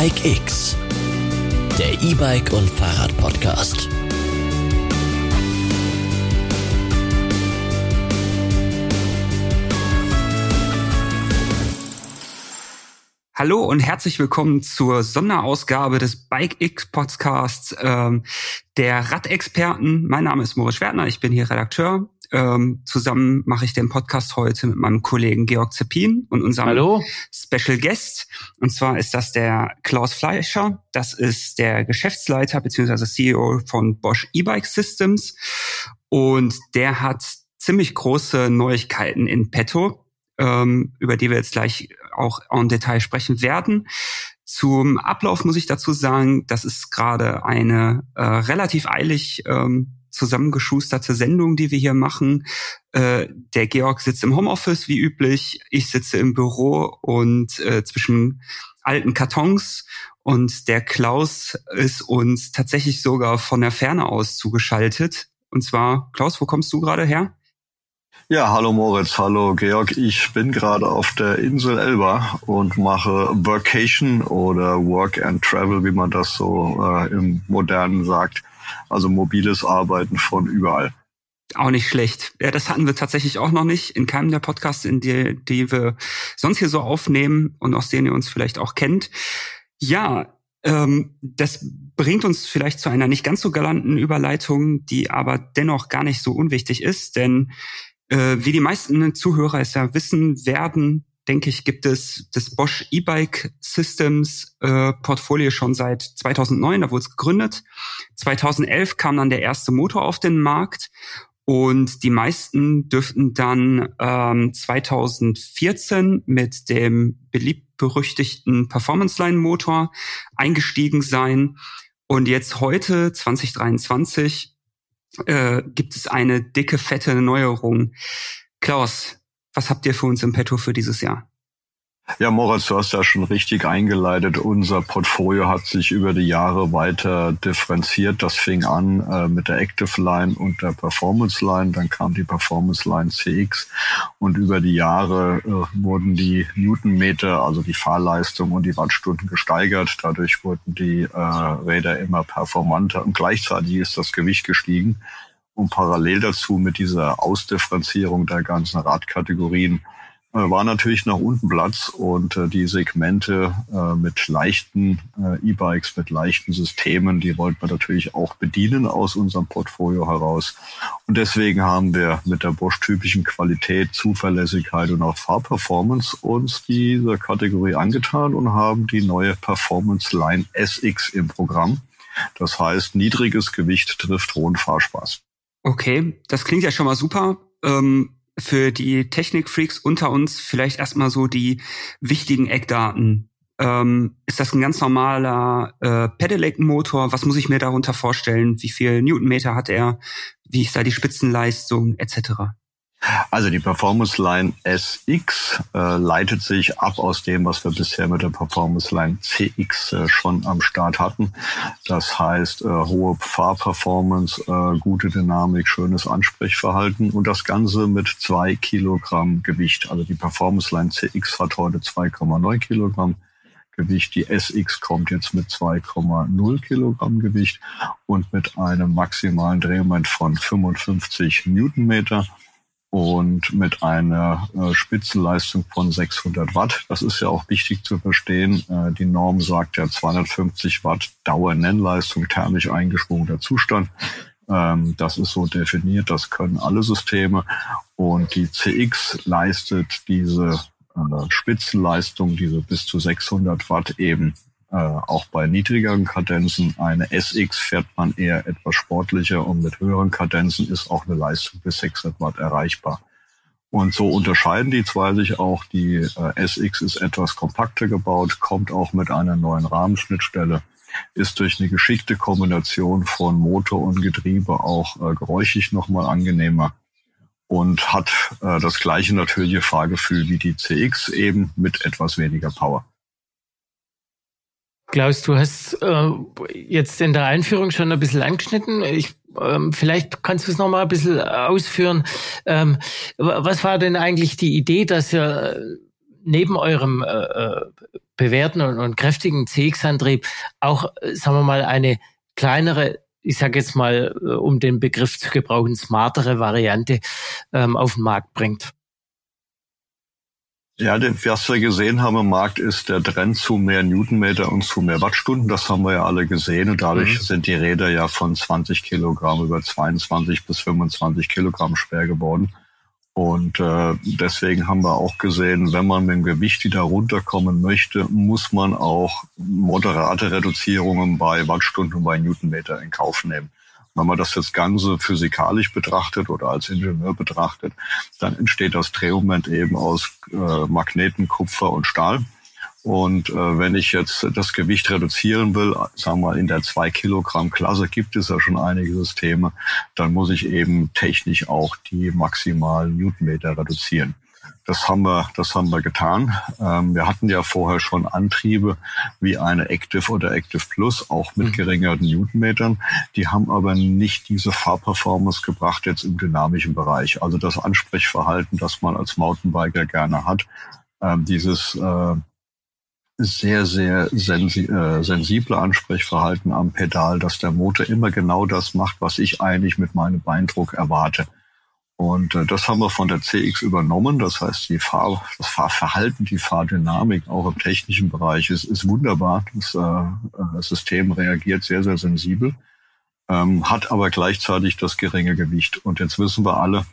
Bike X, der E-Bike und Fahrrad Podcast. Hallo und herzlich willkommen zur Sonderausgabe des Bike X Podcasts ähm, der Radexperten. Mein Name ist Moritz Schwertner, ich bin hier Redakteur. Ähm, zusammen mache ich den Podcast heute mit meinem Kollegen Georg Zeppin und unserem Hallo. Special Guest. Und zwar ist das der Klaus Fleischer. Das ist der Geschäftsleiter bzw. CEO von Bosch E-Bike Systems. Und der hat ziemlich große Neuigkeiten in petto ähm, über die wir jetzt gleich auch en Detail sprechen werden. Zum Ablauf muss ich dazu sagen, das ist gerade eine äh, relativ eilig ähm, zusammengeschusterte Sendung, die wir hier machen. Äh, der Georg sitzt im Homeoffice wie üblich, ich sitze im Büro und äh, zwischen alten Kartons und der Klaus ist uns tatsächlich sogar von der Ferne aus zugeschaltet. Und zwar, Klaus, wo kommst du gerade her? Ja, hallo Moritz, hallo Georg. Ich bin gerade auf der Insel Elba und mache Workation oder Work and Travel, wie man das so äh, im Modernen sagt. Also mobiles Arbeiten von überall. Auch nicht schlecht. Ja, das hatten wir tatsächlich auch noch nicht in keinem der Podcasts, in die, die wir sonst hier so aufnehmen und aus denen ihr uns vielleicht auch kennt. Ja, ähm, das bringt uns vielleicht zu einer nicht ganz so galanten Überleitung, die aber dennoch gar nicht so unwichtig ist, denn äh, wie die meisten Zuhörer es ja wissen werden, denke ich, gibt es das Bosch E-Bike Systems äh, Portfolio schon seit 2009, da wurde es gegründet. 2011 kam dann der erste Motor auf den Markt und die meisten dürften dann ähm, 2014 mit dem beliebt berüchtigten Performance Line Motor eingestiegen sein. Und jetzt heute, 2023, äh, gibt es eine dicke, fette Neuerung. Klaus, was habt ihr für uns im Petto für dieses Jahr? Ja, Moritz, du hast ja schon richtig eingeleitet. Unser Portfolio hat sich über die Jahre weiter differenziert. Das fing an äh, mit der Active Line und der Performance Line. Dann kam die Performance Line CX und über die Jahre äh, wurden die Newtonmeter, also die Fahrleistung und die Wattstunden gesteigert. Dadurch wurden die äh, Räder immer performanter und gleichzeitig ist das Gewicht gestiegen. Und parallel dazu mit dieser Ausdifferenzierung der ganzen Radkategorien äh, war natürlich nach unten Platz und äh, die Segmente äh, mit leichten äh, E-Bikes, mit leichten Systemen, die wollten wir natürlich auch bedienen aus unserem Portfolio heraus. Und deswegen haben wir mit der Bosch-typischen Qualität, Zuverlässigkeit und auch Fahrperformance uns diese Kategorie angetan und haben die neue Performance Line SX im Programm. Das heißt, niedriges Gewicht trifft hohen Fahrspaß. Okay, das klingt ja schon mal super. Ähm für die Technikfreaks unter uns vielleicht erstmal so die wichtigen Eckdaten. Ähm, ist das ein ganz normaler äh, Pedelec-Motor? Was muss ich mir darunter vorstellen? Wie viel Newtonmeter hat er? Wie ist da die Spitzenleistung etc.? Also die Performance Line SX äh, leitet sich ab aus dem, was wir bisher mit der Performance Line CX äh, schon am Start hatten. Das heißt äh, hohe Fahrperformance, äh, gute Dynamik, schönes Ansprechverhalten und das Ganze mit zwei Kilogramm Gewicht. Also die Performance Line CX hat heute 2,9 Kilogramm. Gewicht. Die SX kommt jetzt mit 2,0 Kilogramm Gewicht und mit einem maximalen Drehmoment von 55 Newtonmeter und mit einer äh, Spitzenleistung von 600 Watt. Das ist ja auch wichtig zu verstehen. Äh, die Norm sagt ja 250 Watt Dauernennleistung, thermisch eingeschwungener Zustand. Ähm, das ist so definiert, das können alle Systeme. Und die CX leistet diese äh, Spitzenleistung, diese bis zu 600 Watt eben äh, auch bei niedrigeren Kadenzen. Eine SX fährt man eher etwas sportlicher und mit höheren Kadenzen ist auch eine Leistung bis 600 Watt erreichbar. Und so unterscheiden die zwei sich auch. Die äh, SX ist etwas kompakter gebaut, kommt auch mit einer neuen Rahmenschnittstelle, ist durch eine geschickte Kombination von Motor und Getriebe auch äh, geräuschig nochmal angenehmer und hat äh, das gleiche natürliche Fahrgefühl wie die CX eben mit etwas weniger Power. Klaus, du hast äh, jetzt in der Einführung schon ein bisschen angeschnitten. Ich, ähm, vielleicht kannst du es noch mal ein bisschen ausführen. Ähm, was war denn eigentlich die Idee, dass ihr neben eurem äh, äh bewährten und, und kräftigen CX-Antrieb auch, äh, sagen wir mal, eine kleinere ich sage jetzt mal, äh, um den Begriff zu gebrauchen, smartere Variante ähm, auf den Markt bringt. Ja, was wir gesehen haben im Markt ist der Trend zu mehr Newtonmeter und zu mehr Wattstunden. Das haben wir ja alle gesehen und dadurch mhm. sind die Räder ja von 20 Kilogramm über 22 bis 25 Kilogramm schwer geworden. Und äh, deswegen haben wir auch gesehen, wenn man mit dem Gewicht wieder runterkommen möchte, muss man auch moderate Reduzierungen bei Wattstunden und bei Newtonmeter in Kauf nehmen. Wenn man das jetzt Ganze physikalisch betrachtet oder als Ingenieur betrachtet, dann entsteht das Drehmoment eben aus äh, Magneten, Kupfer und Stahl. Und äh, wenn ich jetzt das Gewicht reduzieren will, sagen wir mal in der zwei Kilogramm Klasse gibt es ja schon einige Systeme, dann muss ich eben technisch auch die maximalen Newtonmeter reduzieren. Das haben wir, das haben wir getan. Ähm, wir hatten ja vorher schon Antriebe wie eine Active oder Active Plus, auch mit mhm. geringeren Newtonmetern. Die haben aber nicht diese Fahrperformance gebracht jetzt im dynamischen Bereich. Also das Ansprechverhalten, das man als Mountainbiker gerne hat, ähm, dieses äh, sehr, sehr sensi äh, sensible Ansprechverhalten am Pedal, dass der Motor immer genau das macht, was ich eigentlich mit meinem Beindruck erwarte. Und äh, das haben wir von der CX übernommen. Das heißt, die Fahr das Fahrverhalten, die Fahrdynamik auch im technischen Bereich ist, ist wunderbar. Das äh, System reagiert sehr, sehr sensibel, ähm, hat aber gleichzeitig das geringe Gewicht. Und jetzt wissen wir alle,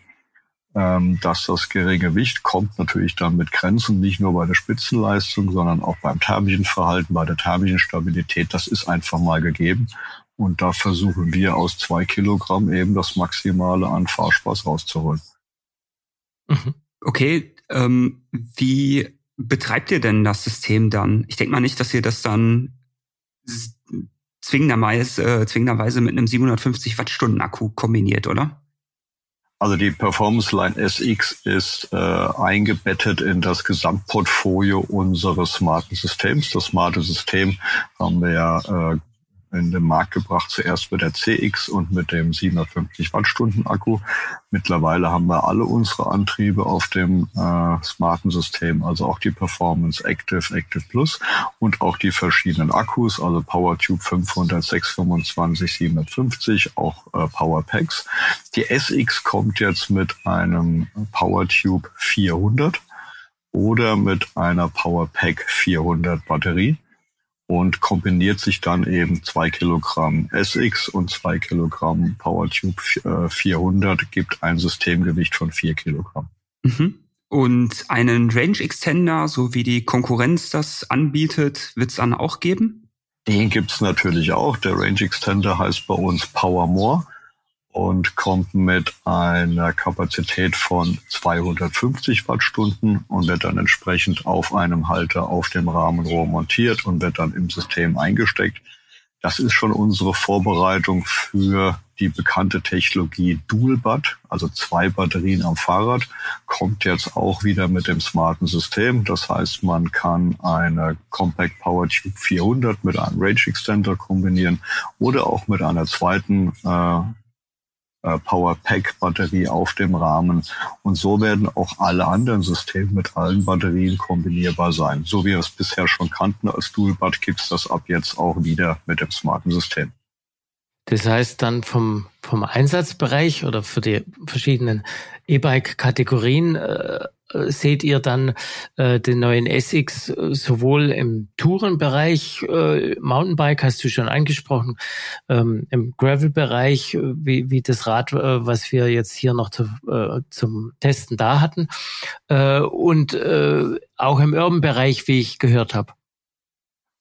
ähm, dass das geringe Gewicht kommt natürlich dann mit Grenzen, nicht nur bei der Spitzenleistung, sondern auch beim thermischen Verhalten, bei der thermischen Stabilität. Das ist einfach mal gegeben. Und da versuchen wir aus zwei Kilogramm eben das Maximale an Fahrspaß rauszuholen. Mhm. Okay, ähm, wie betreibt ihr denn das System dann? Ich denke mal nicht, dass ihr das dann zwingenderweise, äh, zwingenderweise mit einem 750 Wattstunden Akku kombiniert, oder? Also die Performance Line SX ist äh, eingebettet in das Gesamtportfolio unseres smarten Systems. Das smarte System haben wir ja äh, in den Markt gebracht, zuerst mit der CX und mit dem 750 Wattstunden Akku. Mittlerweile haben wir alle unsere Antriebe auf dem äh, smarten System, also auch die Performance Active, Active Plus und auch die verschiedenen Akkus, also PowerTube 500, 625, 750, auch äh, Powerpacks. Die SX kommt jetzt mit einem PowerTube 400 oder mit einer PowerPack 400 Batterie und kombiniert sich dann eben zwei Kilogramm SX und zwei Kilogramm PowerTube 400 äh, gibt ein Systemgewicht von vier Kilogramm. Mhm. Und einen Range Extender, so wie die Konkurrenz das anbietet, wird es dann auch geben? Den gibt's natürlich auch. Der Range Extender heißt bei uns Power More und kommt mit einer Kapazität von 250 Wattstunden und wird dann entsprechend auf einem Halter auf dem Rahmenrohr montiert und wird dann im System eingesteckt. Das ist schon unsere Vorbereitung für die bekannte Technologie Dual Bat, also zwei Batterien am Fahrrad, kommt jetzt auch wieder mit dem smarten System. Das heißt, man kann eine Compact Power Tube 400 mit einem Range Extender kombinieren oder auch mit einer zweiten äh, Power-Pack-Batterie auf dem Rahmen. Und so werden auch alle anderen Systeme mit allen Batterien kombinierbar sein. So wie wir es bisher schon kannten als Dual-Bat, gibt es das ab jetzt auch wieder mit dem smarten System. Das heißt dann vom, vom Einsatzbereich oder für die verschiedenen E-Bike-Kategorien äh, seht ihr dann äh, den neuen SX sowohl im Tourenbereich, äh, Mountainbike hast du schon angesprochen, ähm, im Gravel-Bereich, äh, wie, wie das Rad, äh, was wir jetzt hier noch zu, äh, zum Testen da hatten, äh, und äh, auch im Urban-Bereich, wie ich gehört habe.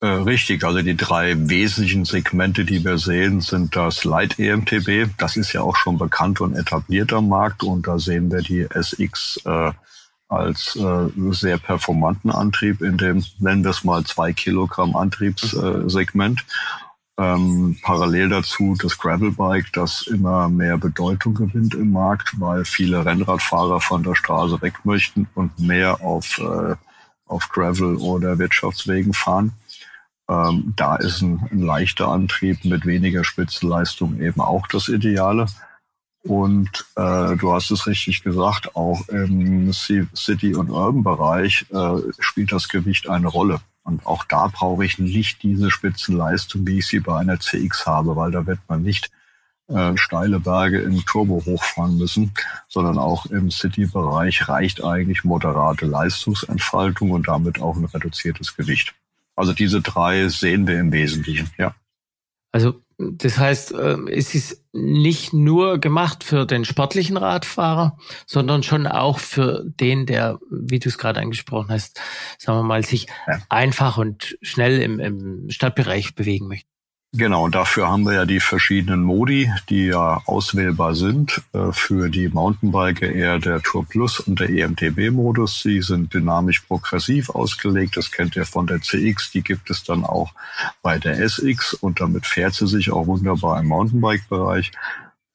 Äh, richtig, also die drei wesentlichen Segmente, die wir sehen, sind das Light EMTB. Das ist ja auch schon bekannt und etabliert am Markt und da sehen wir die SX äh, als äh, sehr performanten Antrieb in dem, nennen wir es mal, zwei Kilogramm Antriebssegment. Ähm, parallel dazu das Gravelbike, das immer mehr Bedeutung gewinnt im Markt, weil viele Rennradfahrer von der Straße weg möchten und mehr auf, äh, auf Gravel oder Wirtschaftswegen fahren. Ähm, da ist ein, ein, leichter Antrieb mit weniger Spitzenleistung eben auch das Ideale. Und äh, du hast es richtig gesagt, auch im City- und Urban-Bereich äh, spielt das Gewicht eine Rolle. Und auch da brauche ich nicht diese Spitzenleistung, wie ich sie bei einer CX habe, weil da wird man nicht äh, steile Berge im Turbo hochfahren müssen, sondern auch im City-Bereich reicht eigentlich moderate Leistungsentfaltung und damit auch ein reduziertes Gewicht. Also diese drei sehen wir im Wesentlichen, ja. Also das heißt, ähm, es ist nicht nur gemacht für den sportlichen Radfahrer, sondern schon auch für den, der, wie du es gerade angesprochen hast, sagen wir mal, sich ja. einfach und schnell im, im Stadtbereich bewegen möchte. Genau, dafür haben wir ja die verschiedenen Modi, die ja auswählbar sind. Äh, für die Mountainbiker eher der Tour Plus und der EMTB-Modus. Sie sind dynamisch progressiv ausgelegt. Das kennt ihr von der CX. Die gibt es dann auch bei der SX und damit fährt sie sich auch wunderbar im Mountainbike-Bereich.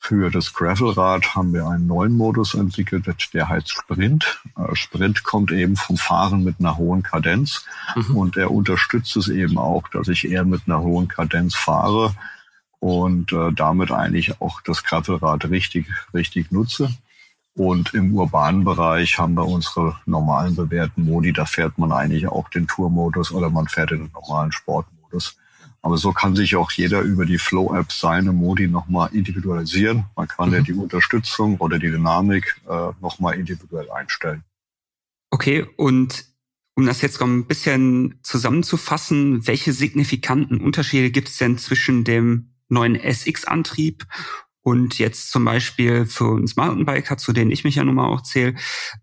Für das Gravelrad haben wir einen neuen Modus entwickelt, der heißt Sprint. Äh, Sprint kommt eben vom Fahren mit einer hohen Kadenz mhm. und er unterstützt es eben auch, dass ich eher mit einer hohen Kadenz fahre und äh, damit eigentlich auch das Gravelrad richtig, richtig nutze. Und im urbanen Bereich haben wir unsere normalen bewährten Modi. Da fährt man eigentlich auch den Tourmodus oder man fährt den normalen Sportmodus. Aber so kann sich auch jeder über die Flow-App seine Modi nochmal individualisieren. Man kann mhm. ja die Unterstützung oder die Dynamik äh, nochmal individuell einstellen. Okay, und um das jetzt noch ein bisschen zusammenzufassen, welche signifikanten Unterschiede gibt es denn zwischen dem neuen SX-Antrieb und jetzt zum Beispiel für uns Mountainbiker, zu denen ich mich ja nun mal auch zähle,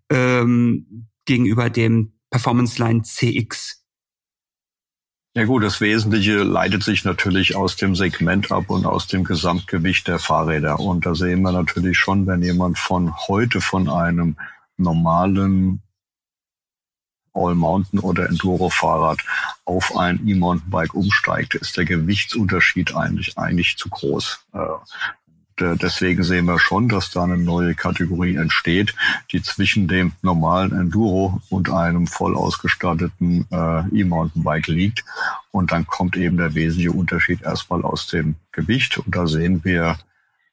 ähm, gegenüber dem Performance Line CX? Ja gut, das Wesentliche leitet sich natürlich aus dem Segment ab und aus dem Gesamtgewicht der Fahrräder. Und da sehen wir natürlich schon, wenn jemand von heute von einem normalen All-Mountain oder Enduro-Fahrrad auf ein E-Mountainbike umsteigt, ist der Gewichtsunterschied eigentlich, eigentlich zu groß. Äh, deswegen sehen wir schon, dass da eine neue Kategorie entsteht, die zwischen dem normalen Enduro und einem voll ausgestatteten äh, E-Mountainbike liegt. Und dann kommt eben der wesentliche Unterschied erstmal aus dem Gewicht. Und da sehen wir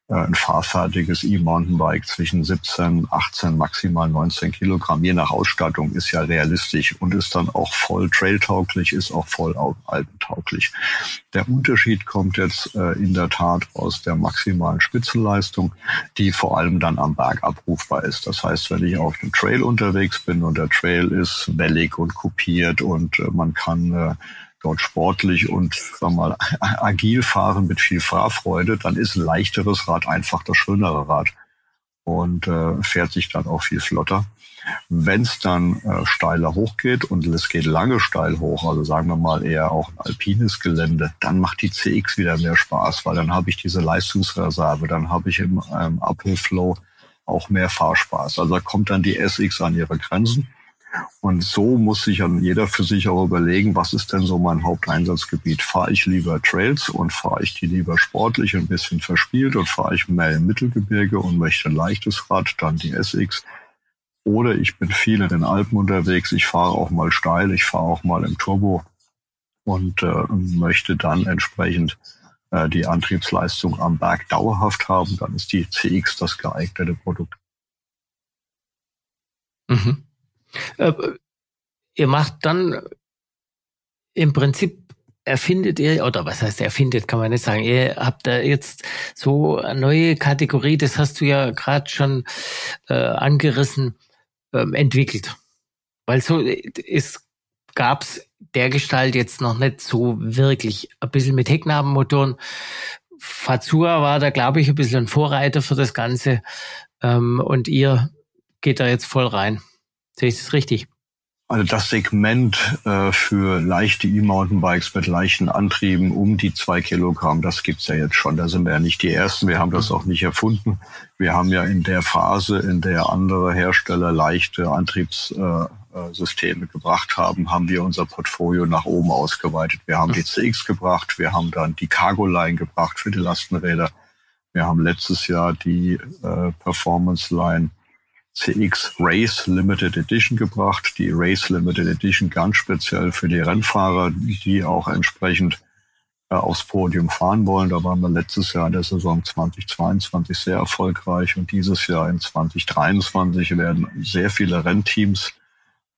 ein fahrfertiges E-Mountainbike zwischen 17, 18, maximal 19 Kilogramm, je nach Ausstattung, ist ja realistisch und ist dann auch voll trailtauglich, ist auch voll alpentauglich. Der Unterschied kommt jetzt äh, in der Tat aus der maximalen Spitzenleistung, die vor allem dann am Berg abrufbar ist. Das heißt, wenn ich auf dem Trail unterwegs bin und der Trail ist wellig und kopiert und äh, man kann äh, dort sportlich und sagen wir mal, agil fahren mit viel Fahrfreude, dann ist ein leichteres Rad einfach das schönere Rad und äh, fährt sich dann auch viel flotter. Wenn es dann äh, steiler hochgeht und es geht lange steil hoch, also sagen wir mal eher auch ein alpines Gelände, dann macht die CX wieder mehr Spaß, weil dann habe ich diese Leistungsreserve, dann habe ich im ähm, Uphill-Flow auch mehr Fahrspaß. Also da kommt dann die SX an ihre Grenzen. Und so muss sich dann jeder für sich auch überlegen, was ist denn so mein Haupteinsatzgebiet? Fahre ich lieber Trails und fahre ich die lieber sportlich ein bisschen verspielt und fahre ich mehr im Mittelgebirge und möchte ein leichtes Rad, dann die SX. Oder ich bin viel in den Alpen unterwegs, ich fahre auch mal steil, ich fahre auch mal im Turbo und äh, möchte dann entsprechend äh, die Antriebsleistung am Berg dauerhaft haben, dann ist die CX das geeignete Produkt. Mhm. Äh, ihr macht dann im Prinzip erfindet ihr, oder was heißt erfindet, kann man nicht sagen. Ihr habt da jetzt so eine neue Kategorie, das hast du ja gerade schon äh, angerissen, ähm, entwickelt. Weil so es gab's der Gestalt jetzt noch nicht so wirklich. Ein bisschen mit Hecknabenmotoren. Fazua war da, glaube ich, ein bisschen ein Vorreiter für das Ganze. Ähm, und ihr geht da jetzt voll rein. Sehe ich das richtig? Also das Segment äh, für leichte E-Mountainbikes mit leichten Antrieben um die zwei Kilogramm, das gibt's ja jetzt schon. Da sind wir ja nicht die Ersten. Wir haben das auch nicht erfunden. Wir haben ja in der Phase, in der andere Hersteller leichte Antriebssysteme gebracht haben, haben wir unser Portfolio nach oben ausgeweitet. Wir haben die CX gebracht, wir haben dann die Cargo Line gebracht für die Lastenräder. Wir haben letztes Jahr die äh, Performance Line CX Race Limited Edition gebracht. Die Race Limited Edition ganz speziell für die Rennfahrer, die auch entsprechend äh, aufs Podium fahren wollen. Da waren wir letztes Jahr in der Saison 2022 sehr erfolgreich und dieses Jahr in 2023 werden sehr viele Rennteams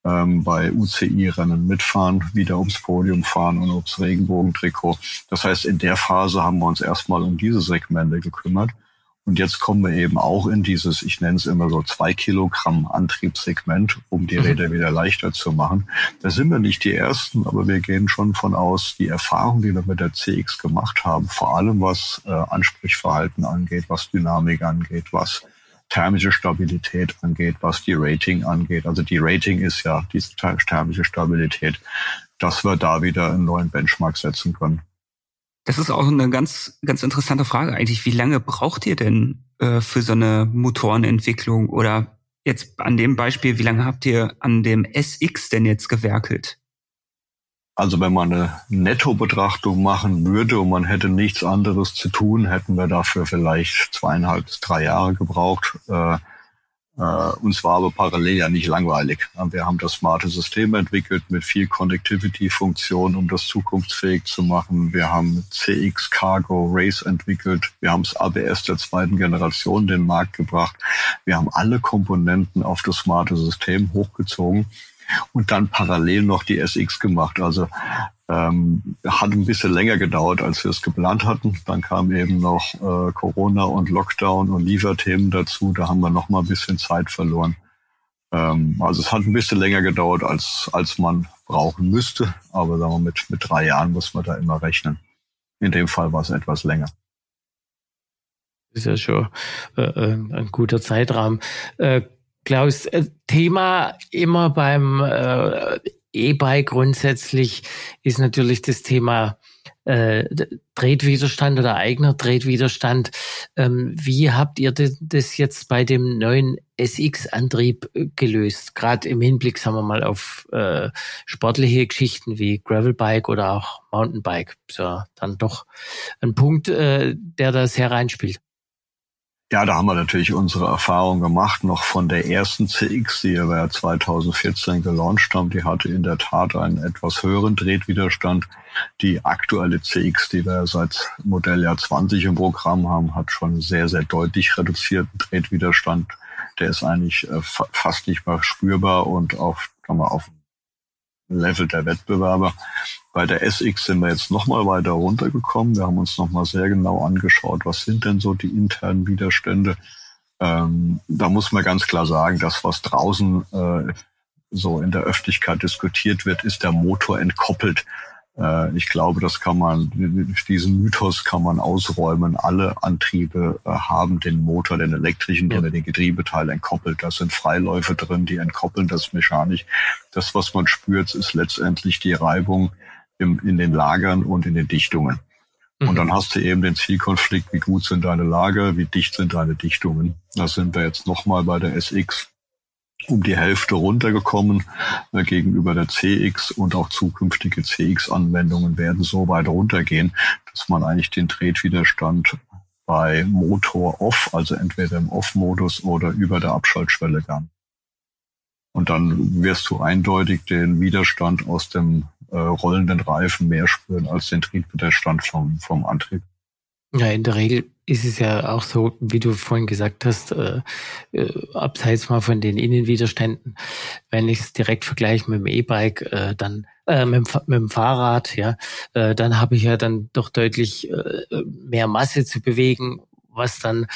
ähm, bei UCI-Rennen mitfahren, wieder ums Podium fahren und ums Regenbogentrikot. Das heißt, in der Phase haben wir uns erstmal um diese Segmente gekümmert. Und jetzt kommen wir eben auch in dieses, ich nenne es immer so zwei Kilogramm Antriebssegment, um die mhm. Räder wieder leichter zu machen. Da sind wir nicht die Ersten, aber wir gehen schon von aus, die Erfahrung, die wir mit der CX gemacht haben, vor allem was äh, Ansprechverhalten angeht, was Dynamik angeht, was thermische Stabilität angeht, was die Rating angeht. Also die Rating ist ja die thermische Stabilität, dass wir da wieder einen neuen Benchmark setzen können. Das ist auch eine ganz, ganz interessante Frage eigentlich. Wie lange braucht ihr denn äh, für so eine Motorenentwicklung? Oder jetzt an dem Beispiel, wie lange habt ihr an dem SX denn jetzt gewerkelt? Also wenn man eine Nettobetrachtung machen würde und man hätte nichts anderes zu tun, hätten wir dafür vielleicht zweieinhalb bis drei Jahre gebraucht. Äh, uns war aber parallel ja nicht langweilig. Wir haben das smarte System entwickelt mit viel Connectivity-Funktion, um das zukunftsfähig zu machen. Wir haben CX Cargo Race entwickelt. Wir haben das ABS der zweiten Generation in den Markt gebracht. Wir haben alle Komponenten auf das smarte System hochgezogen und dann parallel noch die SX gemacht. Also ähm, hat ein bisschen länger gedauert, als wir es geplant hatten. Dann kam eben noch äh, Corona und Lockdown und Lieferthemen dazu. Da haben wir noch mal ein bisschen Zeit verloren. Ähm, also es hat ein bisschen länger gedauert, als, als man brauchen müsste. Aber sagen wir, mit, mit drei Jahren muss man da immer rechnen. In dem Fall war es etwas länger. Ist ja schon äh ein guter Zeitrahmen. Äh, Klaus, äh, Thema immer beim äh, E-Bike grundsätzlich ist natürlich das Thema äh, Tretwiderstand oder eigener Tretwiderstand. Ähm, wie habt ihr das jetzt bei dem neuen SX-Antrieb äh, gelöst? Gerade im Hinblick, sagen wir mal, auf äh, sportliche Geschichten wie Gravelbike oder auch Mountainbike. So, dann doch ein Punkt, äh, der da sehr reinspielt. Ja, da haben wir natürlich unsere Erfahrung gemacht, noch von der ersten CX, die wir 2014 gelauncht haben. Die hatte in der Tat einen etwas höheren Tretwiderstand. Die aktuelle CX, die wir seit Modelljahr 20 im Programm haben, hat schon sehr, sehr deutlich reduzierten Tretwiderstand. Der ist eigentlich äh, fast nicht mehr spürbar und auf, kann man auf Level der Wettbewerber. Bei der SX sind wir jetzt nochmal weiter runtergekommen. Wir haben uns nochmal sehr genau angeschaut, was sind denn so die internen Widerstände. Ähm, da muss man ganz klar sagen, das, was draußen äh, so in der Öffentlichkeit diskutiert wird, ist der Motor entkoppelt äh, ich glaube, das kann man, diesen Mythos kann man ausräumen. Alle Antriebe äh, haben den Motor, den elektrischen ja. oder den Getriebeteil entkoppelt. Da sind Freiläufe drin, die entkoppeln das mechanisch. Das, was man spürt, ist letztendlich die Reibung im, in den Lagern und in den Dichtungen. Und mhm. dann hast du eben den Zielkonflikt, wie gut sind deine Lager, wie dicht sind deine Dichtungen. Da sind wir jetzt nochmal bei der SX um die Hälfte runtergekommen äh, gegenüber der CX und auch zukünftige CX-Anwendungen werden so weit runtergehen, dass man eigentlich den Tretwiderstand bei Motor off, also entweder im Off-Modus oder über der Abschaltschwelle gern. Und dann wirst du eindeutig den Widerstand aus dem äh, rollenden Reifen mehr spüren als den Triebwiderstand vom, vom Antrieb. Ja, in der Regel ist es ja auch so, wie du vorhin gesagt hast, äh, äh, abseits mal von den Innenwiderständen, wenn ich es direkt vergleiche mit dem E-Bike, äh, dann äh, mit, mit dem Fahrrad, ja, äh, dann habe ich ja dann doch deutlich äh, mehr Masse zu bewegen, was dann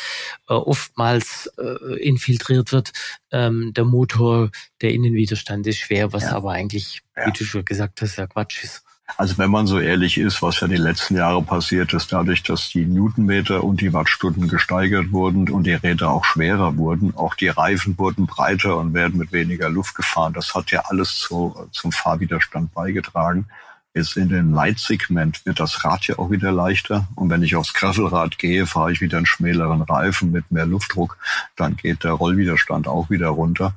äh, oftmals äh, infiltriert wird. Ähm, der Motor, der Innenwiderstand ist schwer, was ja. aber eigentlich, ja. wie du schon gesagt hast, ja Quatsch ist. Also wenn man so ehrlich ist, was ja die letzten Jahre passiert ist, dadurch, dass die Newtonmeter und die Wattstunden gesteigert wurden und die Räder auch schwerer wurden, auch die Reifen wurden breiter und werden mit weniger Luft gefahren. Das hat ja alles zu, zum Fahrwiderstand beigetragen. Jetzt in dem Leitsegment wird das Rad ja auch wieder leichter. Und wenn ich aufs Gravelrad gehe, fahre ich wieder einen schmäleren Reifen mit mehr Luftdruck. Dann geht der Rollwiderstand auch wieder runter.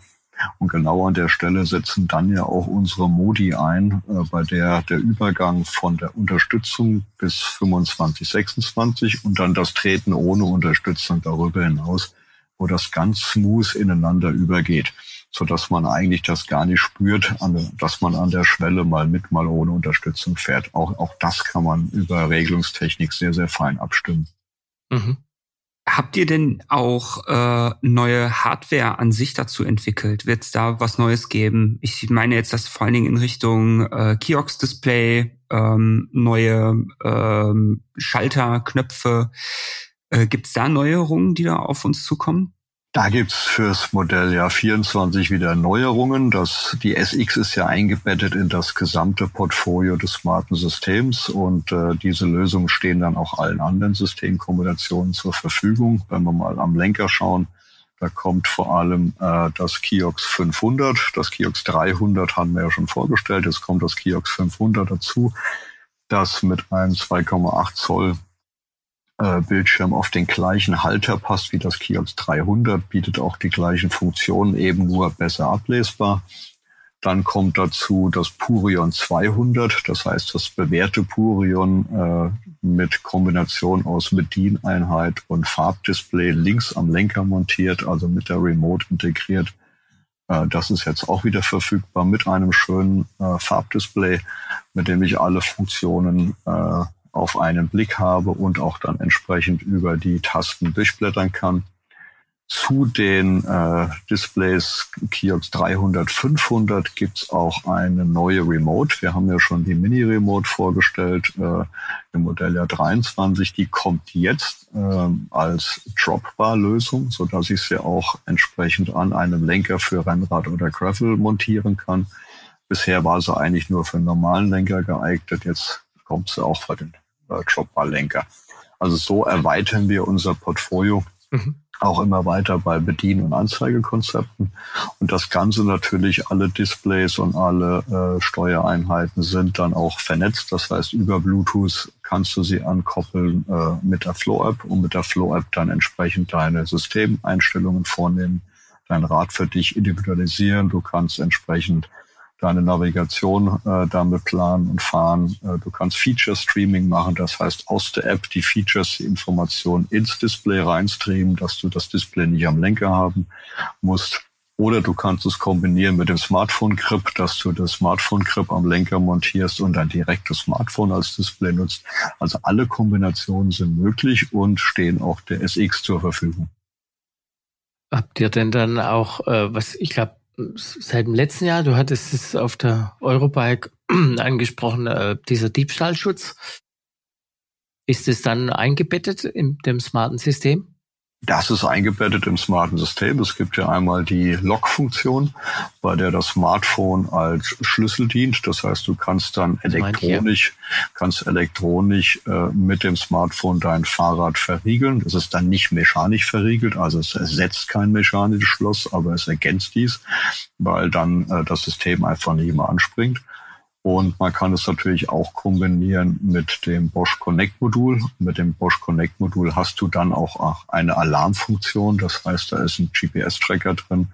Und genau an der Stelle setzen dann ja auch unsere Modi ein, äh, bei der der Übergang von der Unterstützung bis 25, 26 und dann das Treten ohne Unterstützung darüber hinaus, wo das ganz smooth ineinander übergeht, so dass man eigentlich das gar nicht spürt, dass man an der Schwelle mal mit, mal ohne Unterstützung fährt. Auch, auch das kann man über Regelungstechnik sehr, sehr fein abstimmen. Mhm. Habt ihr denn auch äh, neue Hardware an sich dazu entwickelt? Wird es da was Neues geben? Ich meine jetzt das vor allen Dingen in Richtung äh, Kiosk-Display, ähm, neue ähm, Schalter, Knöpfe. Äh, Gibt es da Neuerungen, die da auf uns zukommen? Da gibt's fürs Modell ja 24 wieder Neuerungen. Das, die SX ist ja eingebettet in das gesamte Portfolio des smarten Systems und äh, diese Lösungen stehen dann auch allen anderen Systemkombinationen zur Verfügung. Wenn wir mal am Lenker schauen, da kommt vor allem äh, das Kiox 500. Das Kiox 300 haben wir ja schon vorgestellt. Jetzt kommt das Kiox 500 dazu, das mit einem 2,8 Zoll Bildschirm auf den gleichen Halter passt wie das Kiox 300, bietet auch die gleichen Funktionen, eben nur besser ablesbar. Dann kommt dazu das Purion 200, das heißt das bewährte Purion äh, mit Kombination aus Bedieneinheit und Farbdisplay links am Lenker montiert, also mit der Remote integriert. Äh, das ist jetzt auch wieder verfügbar mit einem schönen äh, Farbdisplay, mit dem ich alle Funktionen äh, auf einen Blick habe und auch dann entsprechend über die Tasten durchblättern kann. Zu den äh, Displays Kiox 300, 500 gibt's auch eine neue Remote. Wir haben ja schon die Mini-Remote vorgestellt äh, im Modell Jahr 23. Die kommt jetzt äh, als Dropbar-Lösung, so dass ich sie auch entsprechend an einem Lenker für Rennrad oder Gravel montieren kann. Bisher war sie eigentlich nur für einen normalen Lenker geeignet. Jetzt kommt sie auch für den Dropbar-Lenker. Also so erweitern wir unser Portfolio mhm. auch immer weiter bei Bedien- und Anzeigekonzepten. Und das Ganze natürlich, alle Displays und alle äh, Steuereinheiten sind dann auch vernetzt. Das heißt, über Bluetooth kannst du sie ankoppeln äh, mit der Flow-App und mit der Flow-App dann entsprechend deine Systemeinstellungen vornehmen, dein Rad für dich individualisieren. Du kannst entsprechend deine Navigation äh, damit planen und fahren. Äh, du kannst Feature Streaming machen, das heißt aus der App die Features, die Informationen ins Display reinstreamen, dass du das Display nicht am Lenker haben musst. Oder du kannst es kombinieren mit dem Smartphone-Grip, dass du das Smartphone-Grip am Lenker montierst und dann direkt das Smartphone als Display nutzt. Also alle Kombinationen sind möglich und stehen auch der SX zur Verfügung. Habt ihr denn dann auch, äh, was ich glaube, seit dem letzten Jahr, du hattest es auf der Eurobike angesprochen, äh, dieser Diebstahlschutz. Ist es dann eingebettet in dem smarten System? Das ist eingebettet im smarten System. Es gibt ja einmal die Lock-Funktion, bei der das Smartphone als Schlüssel dient. Das heißt, du kannst dann elektronisch, kannst elektronisch äh, mit dem Smartphone dein Fahrrad verriegeln. Das ist dann nicht mechanisch verriegelt, also es ersetzt kein mechanisches Schloss, aber es ergänzt dies, weil dann äh, das System einfach nicht mehr anspringt. Und man kann es natürlich auch kombinieren mit dem Bosch Connect Modul. Mit dem Bosch Connect Modul hast du dann auch eine Alarmfunktion. Das heißt, da ist ein GPS-Tracker drin.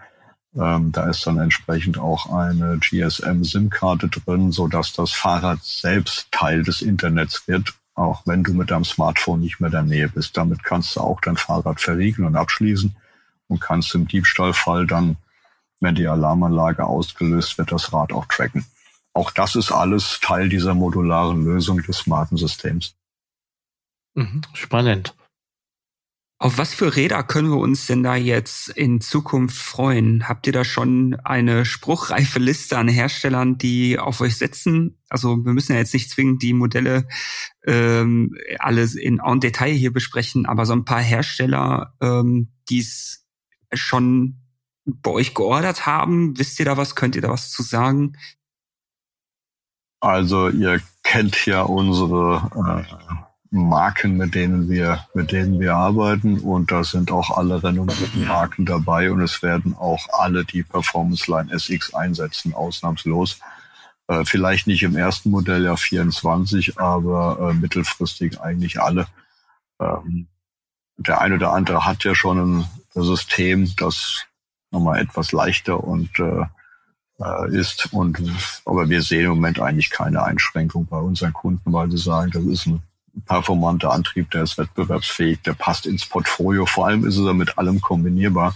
Ähm, da ist dann entsprechend auch eine GSM-SIM-Karte drin, so dass das Fahrrad selbst Teil des Internets wird, auch wenn du mit deinem Smartphone nicht mehr in der Nähe bist. Damit kannst du auch dein Fahrrad verriegeln und abschließen und kannst im Diebstahlfall dann, wenn die Alarmanlage ausgelöst wird, das Rad auch tracken. Auch das ist alles Teil dieser modularen Lösung des smarten Systems. Mhm, spannend. Auf was für Räder können wir uns denn da jetzt in Zukunft freuen? Habt ihr da schon eine spruchreife Liste an Herstellern, die auf euch setzen? Also wir müssen ja jetzt nicht zwingend die Modelle ähm, alles in en Detail hier besprechen, aber so ein paar Hersteller, ähm, die es schon bei euch geordert haben, wisst ihr da was? Könnt ihr da was zu sagen? Also ihr kennt ja unsere äh, Marken, mit denen wir, mit denen wir arbeiten und da sind auch alle renommierten Marken dabei und es werden auch alle die Performance Line SX einsetzen, ausnahmslos. Äh, vielleicht nicht im ersten Modell ja 24, aber äh, mittelfristig eigentlich alle. Ähm, der eine oder andere hat ja schon ein System, das nochmal etwas leichter und äh, äh, ist. Und aber wir sehen im Moment eigentlich keine Einschränkung bei unseren Kunden, weil sie sagen, das ist ein performanter Antrieb, der ist wettbewerbsfähig, der passt ins Portfolio. Vor allem ist er mit allem kombinierbar.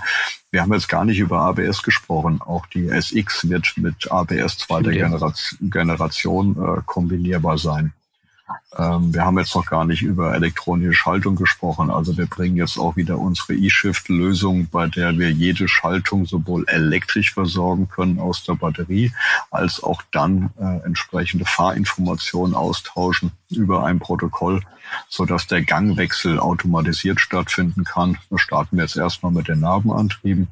Wir haben jetzt gar nicht über ABS gesprochen. Auch die SX wird mit ABS zweiter ja. Generation, Generation äh, kombinierbar sein. Ähm, wir haben jetzt noch gar nicht über elektronische Schaltung gesprochen. Also wir bringen jetzt auch wieder unsere eShift-Lösung, bei der wir jede Schaltung sowohl elektrisch versorgen können aus der Batterie, als auch dann äh, entsprechende Fahrinformationen austauschen über ein Protokoll, so dass der Gangwechsel automatisiert stattfinden kann. Da starten wir jetzt erstmal mit den Narbenantrieben.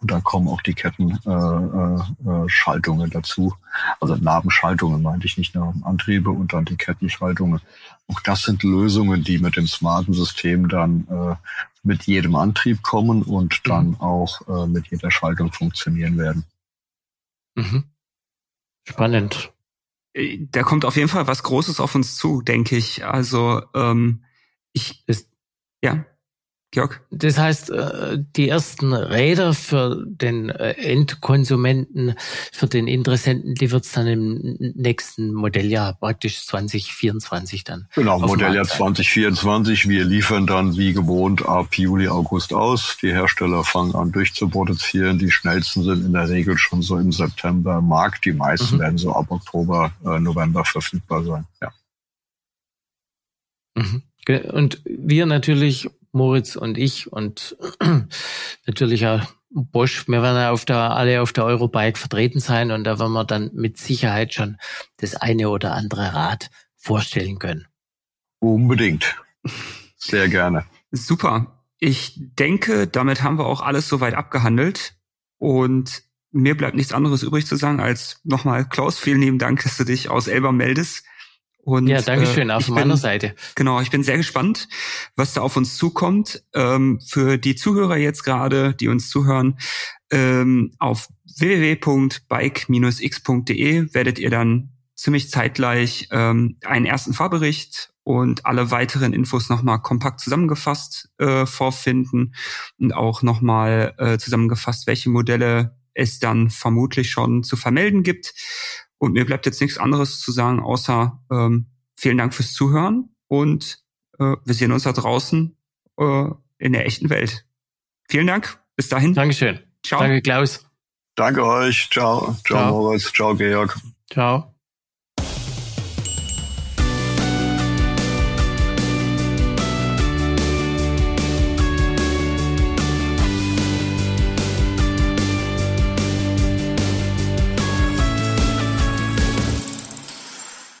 Und dann kommen auch die Kettenschaltungen äh, äh, dazu. Also Nabenschaltungen meinte ich nicht Nabenantriebe und dann die Kettenschaltungen. Auch das sind Lösungen, die mit dem smarten System dann äh, mit jedem Antrieb kommen und dann mhm. auch äh, mit jeder Schaltung funktionieren werden. Mhm. Spannend. Äh, da kommt auf jeden Fall was Großes auf uns zu, denke ich. Also ähm, ich ist ja. Georg? Das heißt, äh, die ersten Räder für den äh, Endkonsumenten, für den Interessenten, die wird es dann im nächsten Modelljahr, praktisch 2024 dann. Genau, Modelljahr 2024. Wir liefern dann wie gewohnt ab Juli, August aus. Die Hersteller fangen an durchzuproduzieren. Die schnellsten sind in der Regel schon so im September im Markt. Die meisten mhm. werden so ab Oktober, äh, November verfügbar sein. Ja. Mhm. Und wir natürlich Moritz und ich und natürlich auch Bosch, wir werden auf der, alle auf der Eurobike vertreten sein und da werden wir dann mit Sicherheit schon das eine oder andere Rad vorstellen können. Unbedingt. Sehr gerne. Super. Ich denke, damit haben wir auch alles soweit abgehandelt und mir bleibt nichts anderes übrig zu sagen als nochmal Klaus, vielen lieben Dank, dass du dich aus Elba meldest. Und, ja, danke schön, äh, auf meiner bin, Seite. Genau, ich bin sehr gespannt, was da auf uns zukommt. Ähm, für die Zuhörer jetzt gerade, die uns zuhören, ähm, auf www.bike-x.de werdet ihr dann ziemlich zeitgleich ähm, einen ersten Fahrbericht und alle weiteren Infos nochmal kompakt zusammengefasst äh, vorfinden und auch nochmal äh, zusammengefasst, welche Modelle es dann vermutlich schon zu vermelden gibt. Und mir bleibt jetzt nichts anderes zu sagen, außer ähm, vielen Dank fürs Zuhören und äh, wir sehen uns da draußen äh, in der echten Welt. Vielen Dank. Bis dahin. Dankeschön. Ciao. Danke, Klaus. Danke euch. Ciao. Ciao, Ciao. Moritz. Ciao, Georg. Ciao.